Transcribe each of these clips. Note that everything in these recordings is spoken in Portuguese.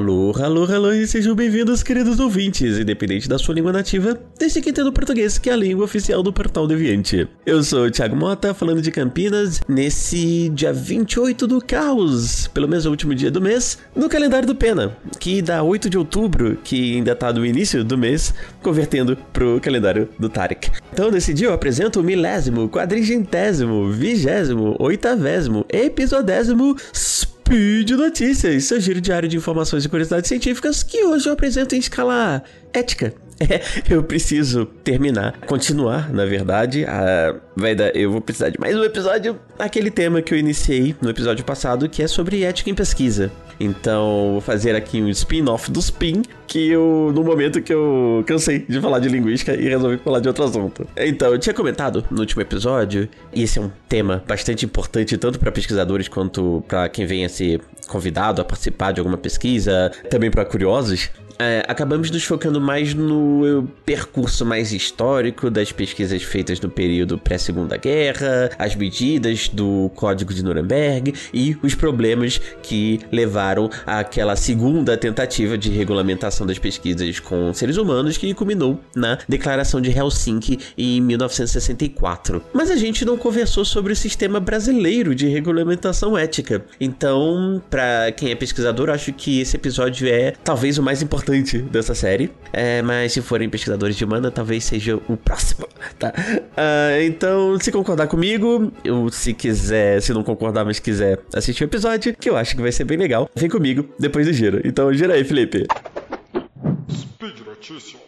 Alô, alô, alô e sejam bem-vindos, queridos ouvintes, independente da sua língua nativa, desde que entenda o português, que é a língua oficial do Portal Deviante. Eu sou o Thiago Mota, falando de Campinas, nesse dia 28 do caos, pelo menos o último dia do mês, no calendário do Pena, que dá 8 de outubro, que ainda tá no início do mês, convertendo pro calendário do Tarek. Então, nesse dia eu apresento o milésimo, quadrigentésimo, vigésimo, oitavésimo, episodésimo Speed Notícias, seu giro diário de informações e curiosidades científicas que hoje eu apresento em escala ética. É, eu preciso terminar, continuar, na verdade. A, vai dar, eu vou precisar de mais um episódio, aquele tema que eu iniciei no episódio passado, que é sobre ética em pesquisa. Então, vou fazer aqui um spin-off do spin, que eu, no momento que eu cansei de falar de linguística e resolvi falar de outro assunto. Então, eu tinha comentado no último episódio, e esse é um tema bastante importante tanto para pesquisadores quanto para quem venha ser convidado a participar de alguma pesquisa, também para curiosos, é, acabamos nos focando mais no percurso mais histórico das pesquisas feitas no período pré-segunda guerra, as medidas do Código de Nuremberg e os problemas que levaram àquela segunda tentativa de regulamentação das pesquisas com seres humanos que culminou na Declaração de Helsinki em 1964. Mas a gente não conversou sobre o sistema brasileiro de regulamentação ética. Então, para quem é pesquisador, acho que esse episódio é talvez o mais importante dessa série. É, mas se forem pesquisadores de mana, talvez seja o próximo, tá? Uh, então, se concordar comigo, ou se quiser, se não concordar, mas quiser assistir o episódio, que eu acho que vai ser bem legal, vem comigo depois do giro. Então, gira aí, Felipe. Speed Notícias.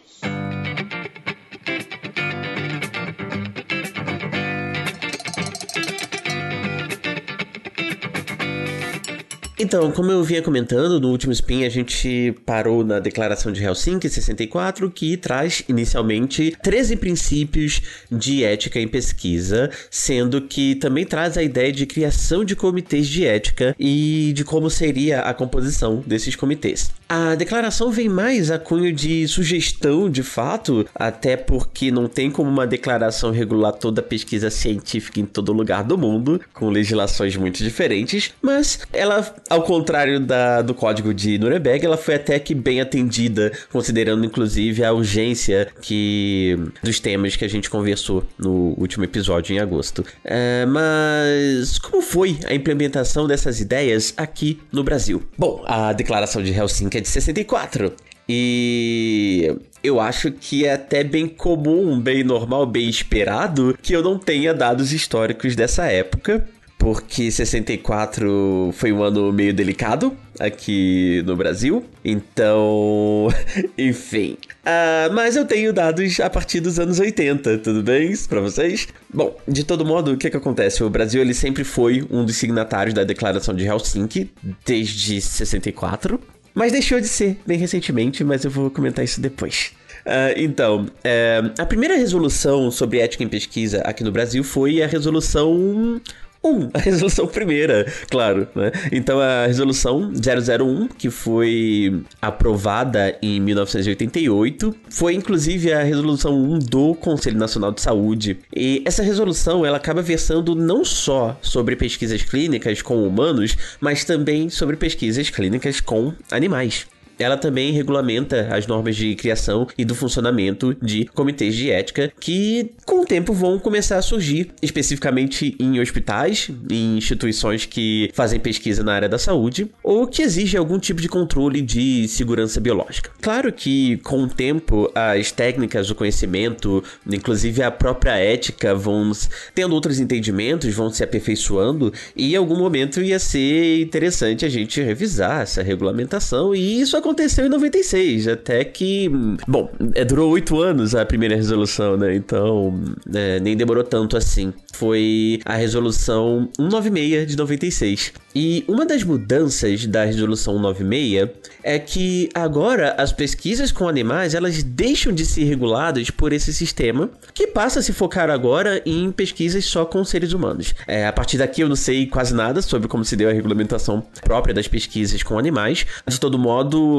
Então, como eu vinha comentando, no último spin a gente parou na Declaração de Helsinki 64, que traz inicialmente 13 princípios de ética em pesquisa, sendo que também traz a ideia de criação de comitês de ética e de como seria a composição desses comitês. A declaração vem mais a cunho de sugestão, de fato, até porque não tem como uma declaração regular toda a pesquisa científica em todo lugar do mundo, com legislações muito diferentes, mas ela ao contrário da, do código de Nuremberg, ela foi até que bem atendida, considerando inclusive a urgência que dos temas que a gente conversou no último episódio em agosto. É, mas como foi a implementação dessas ideias aqui no Brasil? Bom, a declaração de Helsinki é de 64. E eu acho que é até bem comum, bem normal, bem esperado que eu não tenha dados históricos dessa época porque 64 foi um ano meio delicado aqui no Brasil. Então, enfim. Uh, mas eu tenho dados a partir dos anos 80, tudo bem para vocês? Bom, de todo modo, o que, que acontece? O Brasil ele sempre foi um dos signatários da Declaração de Helsinki desde 64. Mas deixou de ser bem recentemente, mas eu vou comentar isso depois. Uh, então, uh, a primeira resolução sobre ética em pesquisa aqui no Brasil foi a resolução 1, a resolução primeira, claro, né? Então a resolução 001, que foi aprovada em 1988, foi inclusive a resolução 1 do Conselho Nacional de Saúde. E essa resolução, ela acaba versando não só sobre pesquisas clínicas com humanos, mas também sobre pesquisas clínicas com animais ela também regulamenta as normas de criação e do funcionamento de comitês de ética que, com o tempo, vão começar a surgir, especificamente em hospitais, em instituições que fazem pesquisa na área da saúde ou que exigem algum tipo de controle de segurança biológica. Claro que, com o tempo, as técnicas, o conhecimento, inclusive a própria ética, vão tendo outros entendimentos, vão se aperfeiçoando e, em algum momento, ia ser interessante a gente revisar essa regulamentação e isso aconteceu em 96, até que. Bom, é, durou oito anos a primeira resolução, né? Então, é, nem demorou tanto assim. Foi a resolução 196 de 96. E uma das mudanças da resolução 196 é que agora as pesquisas com animais elas deixam de ser reguladas por esse sistema que passa a se focar agora em pesquisas só com seres humanos. É, a partir daqui eu não sei quase nada sobre como se deu a regulamentação própria das pesquisas com animais. De todo modo,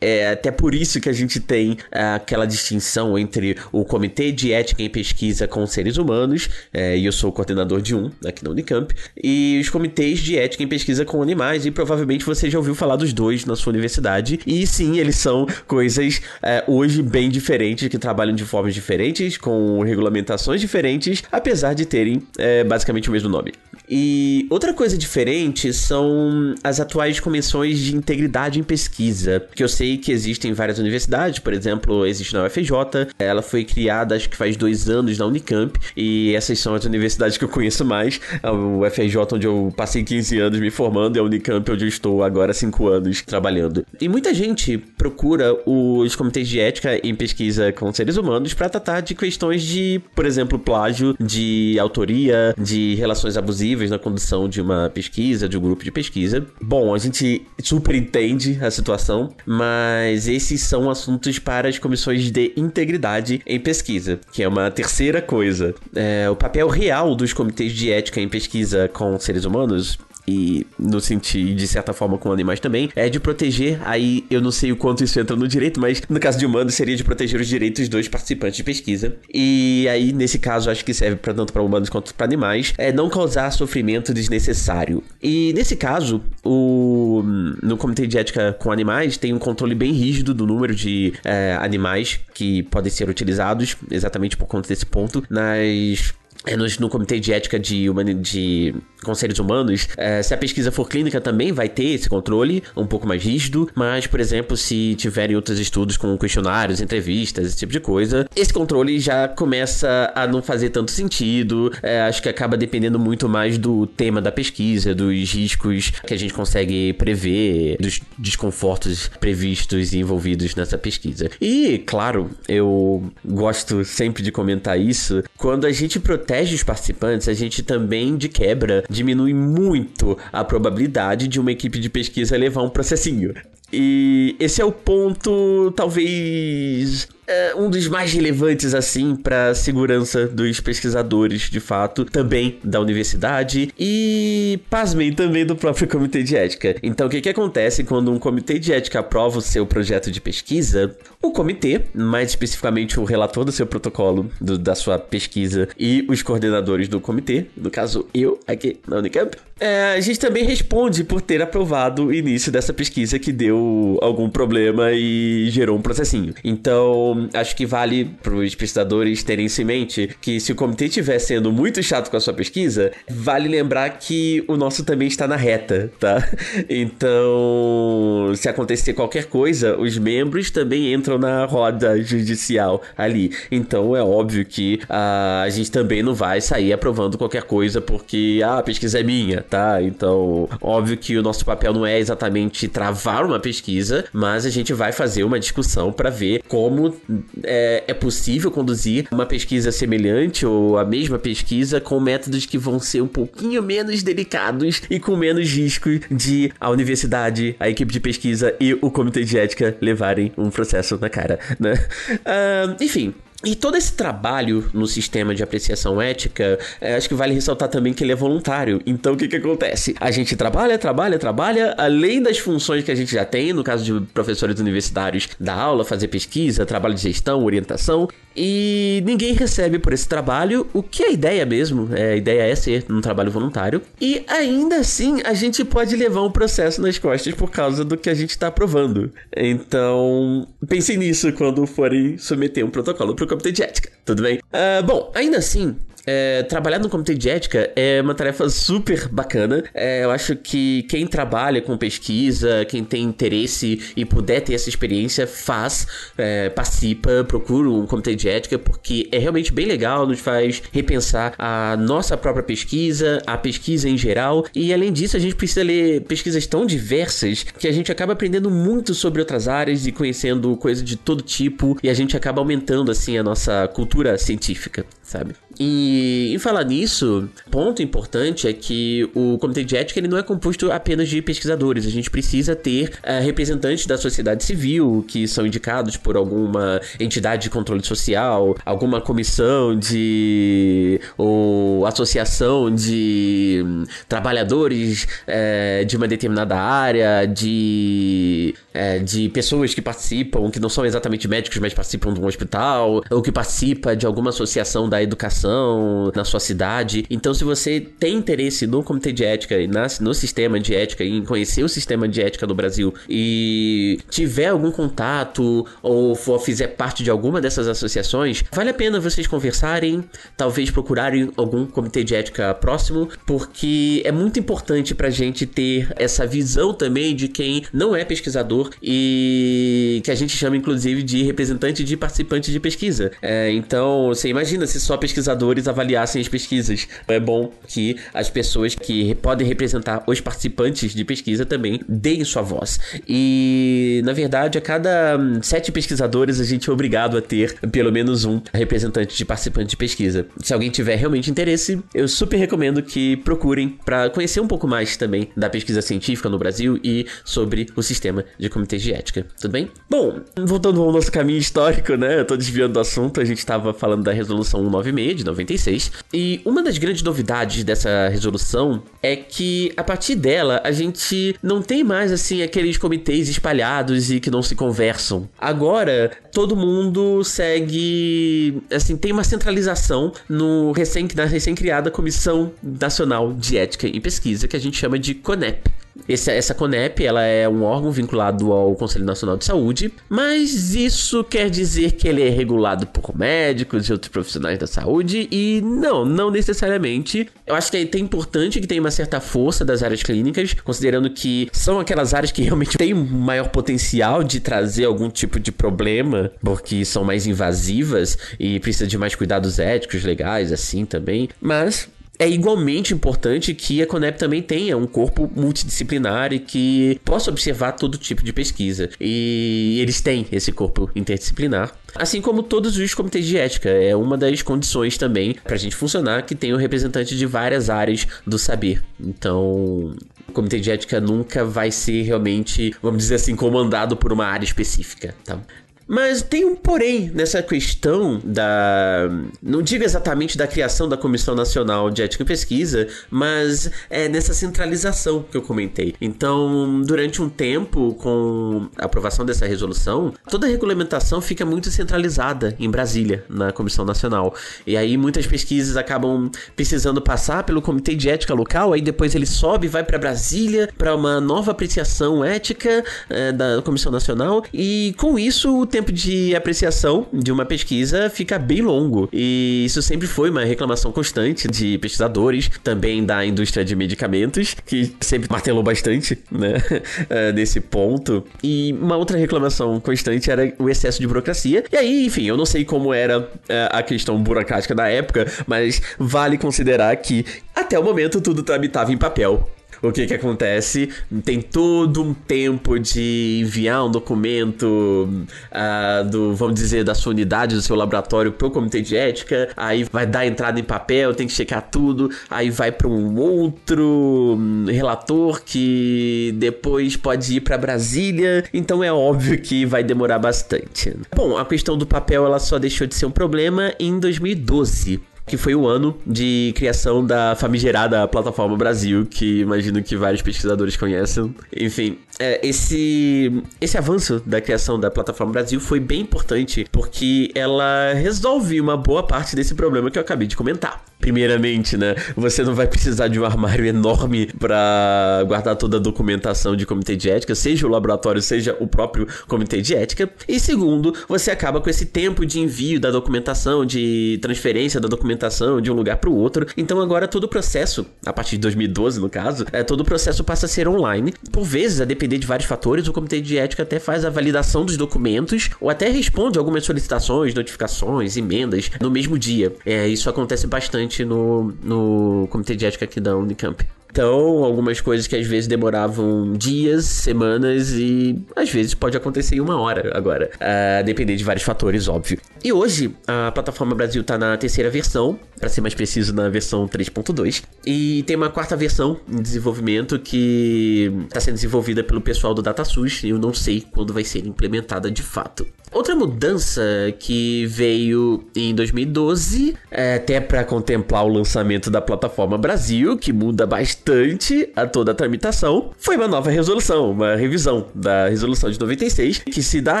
é até por isso que a gente tem aquela distinção entre o Comitê de Ética em Pesquisa com Seres Humanos, é, e eu sou coordenador de um aqui na Unicamp, e os comitês de ética em pesquisa com animais, e provavelmente você já ouviu falar dos dois na sua universidade, e sim, eles são coisas é, hoje bem diferentes, que trabalham de formas diferentes, com regulamentações diferentes, apesar de terem é, basicamente o mesmo nome. E outra coisa diferente são as atuais comissões de integridade em pesquisa, que eu sei que existem em várias universidades, por exemplo, existe na UFJ, ela foi criada acho que faz dois anos na Unicamp, e essas são as universidades que eu conheço mais, o UFJ onde eu passei 15 anos me formando e a Unicamp onde eu estou agora 5 anos trabalhando. E muita gente procura os comitês de ética em pesquisa com seres humanos para tratar de questões de, por exemplo, plágio, de autoria, de relações abusivas, na condução de uma pesquisa, de um grupo de pesquisa. Bom, a gente super entende a situação, mas esses são assuntos para as comissões de integridade em pesquisa, que é uma terceira coisa. É, o papel real dos comitês de ética em pesquisa com seres humanos e no sentido, de certa forma, com animais também, é de proteger. Aí eu não sei o quanto isso entra no direito, mas no caso de humanos seria de proteger os direitos dos participantes de pesquisa. E aí, nesse caso, acho que serve pra, tanto para humanos quanto para animais, é não causar sofrimento desnecessário. E nesse caso, o no Comitê de Ética com Animais tem um controle bem rígido do número de é, animais que podem ser utilizados, exatamente por conta desse ponto, nas no, no, comitê de ética de, de com seres humanos, é, se a pesquisa for clínica também vai ter esse controle um pouco mais rígido, mas, por exemplo, se tiverem outros estudos com questionários, entrevistas, esse tipo de coisa, esse controle já começa a não fazer tanto sentido. É, acho que acaba dependendo muito mais do tema da pesquisa, dos riscos que a gente consegue prever, dos desconfortos previstos e envolvidos nessa pesquisa. E, claro, eu gosto sempre de comentar isso, quando a gente protege os participantes, a gente também, de quebra, diminui muito a probabilidade de uma equipe de pesquisa levar um processinho. E esse é o ponto, talvez, é um dos mais relevantes, assim, para segurança dos pesquisadores, de fato, também da universidade e, pasmem, também do próprio comitê de ética. Então, o que, que acontece quando um comitê de ética aprova o seu projeto de pesquisa? O comitê, mais especificamente o relator do seu protocolo, do, da sua pesquisa e os coordenadores do comitê, no caso eu aqui na Unicamp, é, a gente também responde por ter aprovado o início dessa pesquisa que deu algum problema e gerou um processinho. Então, acho que vale para os pesquisadores terem isso em mente que se o comitê estiver sendo muito chato com a sua pesquisa, vale lembrar que o nosso também está na reta, tá? Então, se acontecer qualquer coisa, os membros também entram na roda judicial ali. Então, é óbvio que uh, a gente também não vai sair aprovando qualquer coisa porque ah, a pesquisa é minha, tá? Então, óbvio que o nosso papel não é exatamente travar uma pesquisa, mas a gente vai fazer uma discussão para ver como é, é, possível conduzir uma pesquisa semelhante ou a mesma pesquisa com métodos que vão ser um pouquinho menos delicados e com menos risco de a universidade, a equipe de pesquisa e o comitê de ética levarem um processo na cara, né? Uh, enfim, e todo esse trabalho no sistema de apreciação ética, é, acho que vale ressaltar também que ele é voluntário. Então o que, que acontece? A gente trabalha, trabalha, trabalha, além das funções que a gente já tem, no caso de professores universitários, dar aula, fazer pesquisa, trabalho de gestão, orientação, e ninguém recebe por esse trabalho, o que é a ideia mesmo, é, a ideia é ser um trabalho voluntário. E ainda assim, a gente pode levar um processo nas costas por causa do que a gente está aprovando. Então, pensem nisso quando forem submeter um protocolo para comitê de ética, tudo bem? Uh, bom, ainda assim, é, trabalhar no comitê de ética é uma tarefa super bacana. É, eu acho que quem trabalha com pesquisa, quem tem interesse e puder ter essa experiência, faz, é, participa, procura um comitê de ética, porque é realmente bem legal, nos faz repensar a nossa própria pesquisa, a pesquisa em geral. E além disso, a gente precisa ler pesquisas tão diversas que a gente acaba aprendendo muito sobre outras áreas e conhecendo coisas de todo tipo, e a gente acaba aumentando assim a nossa cultura científica, sabe? E em falar nisso, ponto importante é que o comitê de ética ele não é composto apenas de pesquisadores. A gente precisa ter uh, representantes da sociedade civil que são indicados por alguma entidade de controle social, alguma comissão de ou associação de um, trabalhadores uh, de uma determinada área, de uh, de pessoas que participam, que não são exatamente médicos, mas participam de um hospital, ou que participa de alguma associação da educação na sua cidade. Então, se você tem interesse no comitê de ética e no sistema de ética, em conhecer o sistema de ética no Brasil e tiver algum contato ou for, fizer parte de alguma dessas associações, vale a pena vocês conversarem, talvez procurarem algum comitê de ética próximo, porque é muito importante pra gente ter essa visão também de quem não é pesquisador e que a gente chama inclusive de representante de participante de pesquisa. É, então, você imagina se só pesquisadores avaliassem as pesquisas. É bom que as pessoas que podem representar os participantes de pesquisa também deem sua voz. E, na verdade, a cada hum, sete pesquisadores a gente é obrigado a ter pelo menos um representante de participante de pesquisa. Se alguém tiver realmente interesse, eu super recomendo que procurem para conhecer um pouco mais também da pesquisa científica no Brasil e sobre o sistema de comitês de ética. Tudo bem? Bom, voltando ao nosso caminho histórico, né? Eu tô desviando do assunto, a gente estava falando da resolução 196 de 96, e uma das grandes novidades dessa resolução é que a partir dela a gente não tem mais assim aqueles comitês espalhados e que não se conversam. Agora todo mundo segue, assim, tem uma centralização no recém na recém criada Comissão Nacional de Ética e Pesquisa que a gente chama de CONEP. Esse, essa CONEP ela é um órgão vinculado ao Conselho Nacional de Saúde, mas isso quer dizer que ele é regulado por médicos e outros profissionais da saúde? E não, não necessariamente. Eu acho que é importante que tenha uma certa força das áreas clínicas, considerando que são aquelas áreas que realmente têm maior potencial de trazer algum tipo de problema, porque são mais invasivas e precisa de mais cuidados éticos, legais, assim também. Mas é igualmente importante que a Conep também tenha um corpo multidisciplinar e que possa observar todo tipo de pesquisa. E eles têm esse corpo interdisciplinar. Assim como todos os comitês de ética, é uma das condições também para a gente funcionar que tenha um representante de várias áreas do saber. Então, o comitê de ética nunca vai ser realmente, vamos dizer assim, comandado por uma área específica, tá? Mas tem um porém nessa questão da. Não digo exatamente da criação da Comissão Nacional de Ética e Pesquisa, mas é nessa centralização que eu comentei. Então, durante um tempo, com a aprovação dessa resolução, toda a regulamentação fica muito centralizada em Brasília, na Comissão Nacional. E aí muitas pesquisas acabam precisando passar pelo Comitê de Ética local, aí depois ele sobe vai para Brasília para uma nova apreciação ética é, da Comissão Nacional. E com isso, tempo de apreciação de uma pesquisa fica bem longo. E isso sempre foi uma reclamação constante de pesquisadores, também da indústria de medicamentos, que sempre martelou bastante, né, eh, nesse ponto. E uma outra reclamação constante era o excesso de burocracia. E aí, enfim, eu não sei como era eh, a questão burocrática da época, mas vale considerar que até o momento tudo tramitava em papel o que que acontece? Tem todo um tempo de enviar um documento uh, do, vamos dizer, da sua unidade, do seu laboratório pro comitê de ética, aí vai dar entrada em papel, tem que checar tudo, aí vai para um outro hum, relator que depois pode ir para Brasília, então é óbvio que vai demorar bastante. Bom, a questão do papel ela só deixou de ser um problema em 2012 que foi o ano de criação da famigerada Plataforma Brasil, que imagino que vários pesquisadores conhecem. Enfim, é, esse, esse avanço da criação da Plataforma Brasil foi bem importante porque ela resolve uma boa parte desse problema que eu acabei de comentar. Primeiramente, né, você não vai precisar de um armário enorme para guardar toda a documentação de comitê de ética, seja o laboratório, seja o próprio comitê de ética. E segundo, você acaba com esse tempo de envio da documentação, de transferência da documentação de um lugar para o outro. Então agora todo o processo, a partir de 2012 no caso, é, todo o processo passa a ser online. Por vezes, a depender de vários fatores, o comitê de ética até faz a validação dos documentos ou até responde algumas solicitações, notificações, emendas no mesmo dia. É, isso acontece bastante no, no comitê de ética aqui da Unicamp. Então, algumas coisas que às vezes demoravam dias, semanas e às vezes pode acontecer em uma hora agora. Uh, depender de vários fatores, óbvio. E hoje, a plataforma Brasil está na terceira versão, para ser mais preciso, na versão 3.2. E tem uma quarta versão em desenvolvimento que está sendo desenvolvida pelo pessoal do DataSUS e eu não sei quando vai ser implementada de fato. Outra mudança que veio em 2012, é, até para contemplar o lançamento da plataforma Brasil, que muda bastante a toda a tramitação, foi uma nova resolução, uma revisão da resolução de 96, que se da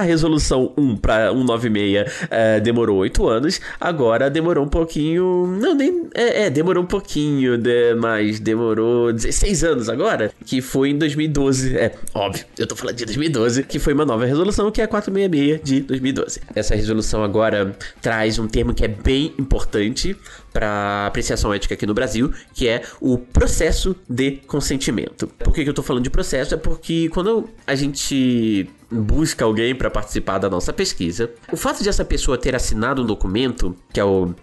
resolução 1 para 196 é, demorou 8 anos, agora demorou um pouquinho. Não, nem. É, é demorou um pouquinho, de, mas demorou 16 anos agora, que foi em 2012. É, óbvio, eu tô falando de 2012, que foi uma nova resolução, que é a 466 de 2012. Essa resolução agora traz um termo que é bem importante para apreciação ética aqui no Brasil, que é o processo de consentimento. Por que, que eu tô falando de processo? É porque quando a gente busca alguém para participar da nossa pesquisa, o fato de essa pessoa ter assinado um documento, que é o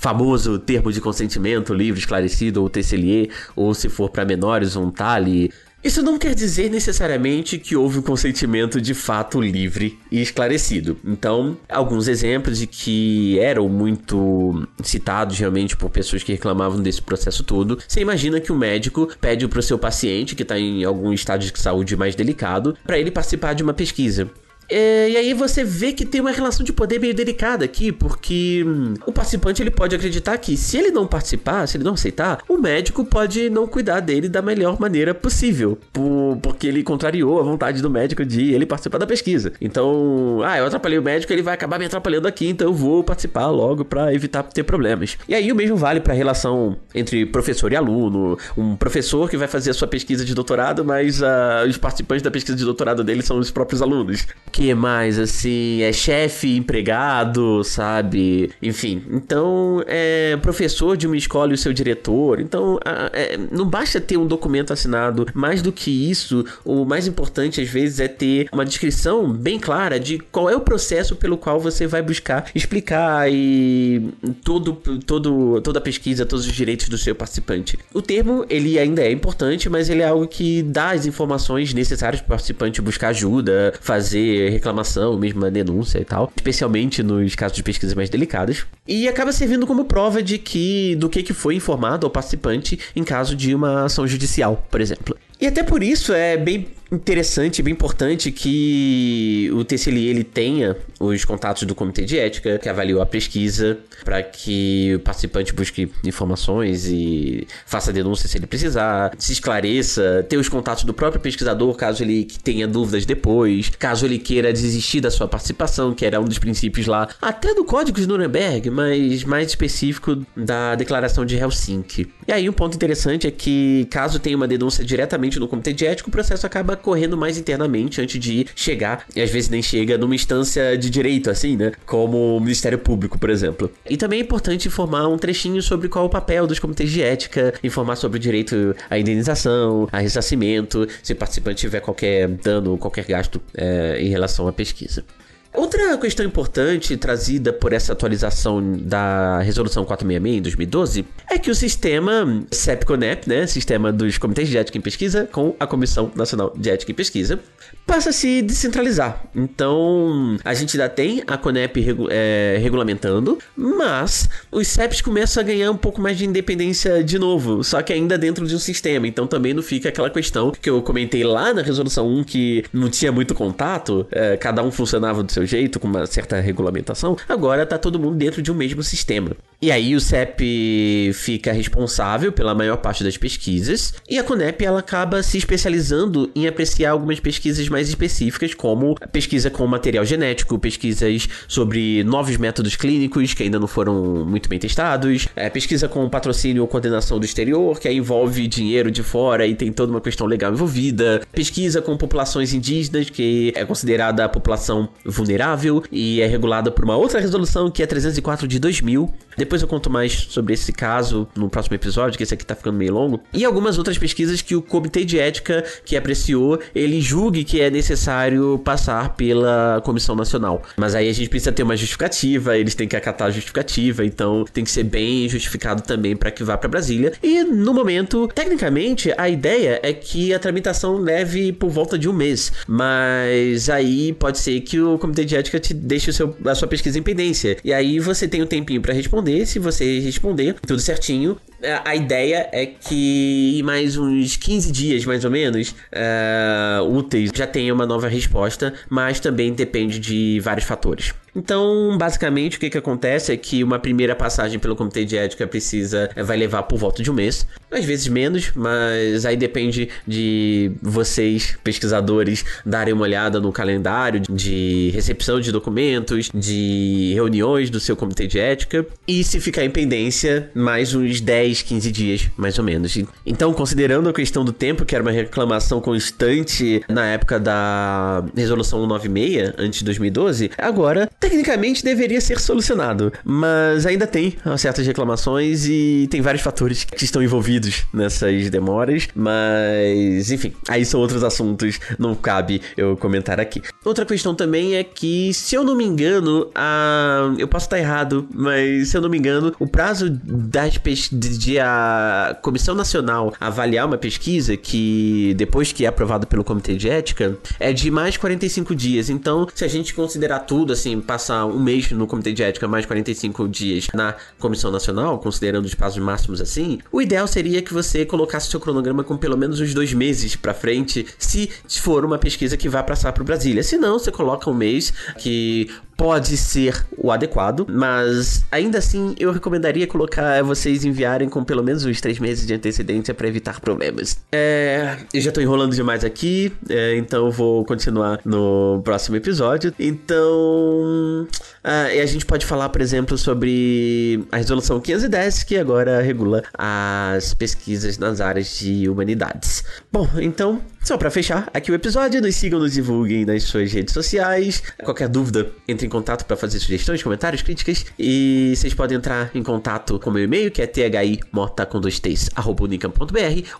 famoso termo de consentimento livre, esclarecido, ou TCLE, ou se for para menores, um TALI, isso não quer dizer necessariamente que houve um consentimento de fato livre e esclarecido. Então, alguns exemplos de que eram muito citados realmente por pessoas que reclamavam desse processo todo. Você imagina que o médico pede para o seu paciente, que está em algum estado de saúde mais delicado, para ele participar de uma pesquisa. É, e aí você vê que tem uma relação de poder meio delicada aqui, porque hum, o participante ele pode acreditar que se ele não participar, se ele não aceitar, o médico pode não cuidar dele da melhor maneira possível, por, porque ele contrariou a vontade do médico de ele participar da pesquisa. Então, ah, eu atrapalhei o médico, ele vai acabar me atrapalhando aqui, então eu vou participar logo para evitar ter problemas. E aí o mesmo vale para a relação entre professor e aluno, um professor que vai fazer a sua pesquisa de doutorado, mas uh, os participantes da pesquisa de doutorado dele são os próprios alunos mais, assim, é chefe, empregado, sabe? Enfim, então, é professor de uma escola e o seu diretor. Então, é, não basta ter um documento assinado. Mais do que isso, o mais importante, às vezes, é ter uma descrição bem clara de qual é o processo pelo qual você vai buscar explicar e todo, todo, toda a pesquisa, todos os direitos do seu participante. O termo, ele ainda é importante, mas ele é algo que dá as informações necessárias para o participante buscar ajuda, fazer reclamação, mesmo uma denúncia e tal, especialmente nos casos de pesquisas mais delicadas, e acaba servindo como prova de que do que, que foi informado ao participante em caso de uma ação judicial, por exemplo. E até por isso é bem interessante, bem importante que o TCLI ele tenha os contatos do comitê de ética que avaliou a pesquisa para que o participante busque informações e faça denúncia se ele precisar, se esclareça, ter os contatos do próprio pesquisador caso ele tenha dúvidas depois, caso ele queira desistir da sua participação, que era um dos princípios lá, até do Código de Nuremberg, mas mais específico da Declaração de Helsinki. E aí um ponto interessante é que caso tenha uma denúncia diretamente no comitê de ética, o processo acaba correndo mais internamente antes de chegar, e às vezes nem chega numa instância de direito, assim, né? Como o Ministério Público, por exemplo. E também é importante informar um trechinho sobre qual é o papel dos comitês de ética, informar sobre o direito à indenização, a ressarcimento, se o participante tiver qualquer dano, qualquer gasto é, em relação à pesquisa. Outra questão importante trazida por essa atualização da Resolução 466 em 2012 é que o sistema CEPCONEP, né, sistema dos comitês de ética em pesquisa, com a Comissão Nacional de Ética em Pesquisa, passa a se descentralizar. Então, a gente ainda tem a CONEP regu é, regulamentando, mas os CEPs começam a ganhar um pouco mais de independência de novo, só que ainda dentro de um sistema. Então, também não fica aquela questão que eu comentei lá na Resolução 1 que não tinha muito contato, é, cada um funcionava do seu jeito, com uma certa regulamentação. Agora tá todo mundo dentro de um mesmo sistema. E aí o CEP fica responsável pela maior parte das pesquisas e a CONEP ela acaba se especializando em apreciar algumas pesquisas mais específicas, como pesquisa com material genético, pesquisas sobre novos métodos clínicos que ainda não foram muito bem testados, é, pesquisa com patrocínio ou coordenação do exterior, que aí envolve dinheiro de fora e tem toda uma questão legal envolvida, pesquisa com populações indígenas, que é considerada a população vulnerável e é regulada por uma outra resolução que é 304 de 2000. Depois eu conto mais sobre esse caso no próximo episódio, que esse aqui tá ficando meio longo. E algumas outras pesquisas que o Comitê de Ética que apreciou, ele julgue que é necessário passar pela Comissão Nacional. Mas aí a gente precisa ter uma justificativa, eles têm que acatar a justificativa, então tem que ser bem justificado também para que vá para Brasília. E no momento, tecnicamente, a ideia é que a tramitação leve por volta de um mês. Mas aí pode ser que o Comitê de Ética te deixe seu, a sua pesquisa em pendência. E aí você tem um tempinho para responder Se você responder tudo certinho, é, a ideia é que em mais uns 15 dias, mais ou menos, uh, úteis, já tenha uma nova resposta, mas também depende de vários fatores. Então, basicamente, o que, que acontece é que uma primeira passagem pelo comitê de ética precisa vai levar por volta de um mês, às vezes menos, mas aí depende de vocês, pesquisadores, darem uma olhada no calendário de recepção de documentos, de reuniões do seu comitê de ética, e se ficar em pendência, mais uns 10, 15 dias, mais ou menos. Então, considerando a questão do tempo, que era uma reclamação constante na época da resolução 196, antes de 2012, agora tecnicamente deveria ser solucionado, mas ainda tem certas reclamações e tem vários fatores que estão envolvidos nessas demoras, mas enfim, aí são outros assuntos, não cabe eu comentar aqui. Outra questão também é que, se eu não me engano, a... eu posso estar errado, mas se eu não me engano, o prazo das pes... de a Comissão Nacional avaliar uma pesquisa que depois que é aprovado pelo Comitê de Ética é de mais 45 dias. Então, se a gente considerar tudo assim, passar um mês no Comitê de Ética, mais 45 dias na Comissão Nacional, considerando os prazos máximos assim, o ideal seria que você colocasse seu cronograma com pelo menos uns dois meses para frente, se for uma pesquisa que vai passar para Brasília. Se não, você coloca um mês que pode ser o adequado, mas ainda assim eu recomendaria colocar vocês enviarem com pelo menos uns três meses de antecedência para evitar problemas. É, eu já tô enrolando demais aqui, é, então vou continuar no próximo episódio. Então, ah, e a gente pode falar, por exemplo, sobre a resolução 510, que agora regula as pesquisas nas áreas de humanidades. Bom, então, só para fechar aqui o episódio, nos sigam, nos divulguem nas suas redes sociais. Qualquer dúvida, entre em contato para fazer sugestões, comentários, críticas. E vocês podem entrar em contato com o meu e-mail, que é thimota com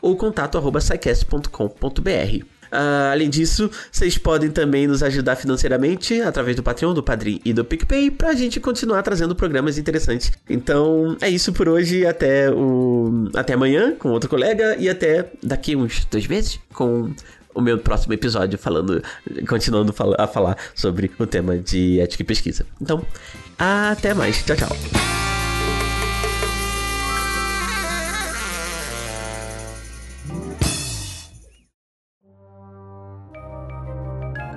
ou contato Uh, além disso, vocês podem também nos ajudar financeiramente através do Patreon, do Padrim e do PicPay pra gente continuar trazendo programas interessantes. Então é isso por hoje. Até, o... até amanhã com outro colega e até daqui uns dois meses com o meu próximo episódio falando, continuando a falar sobre o tema de ética e pesquisa. Então, até mais. Tchau, tchau.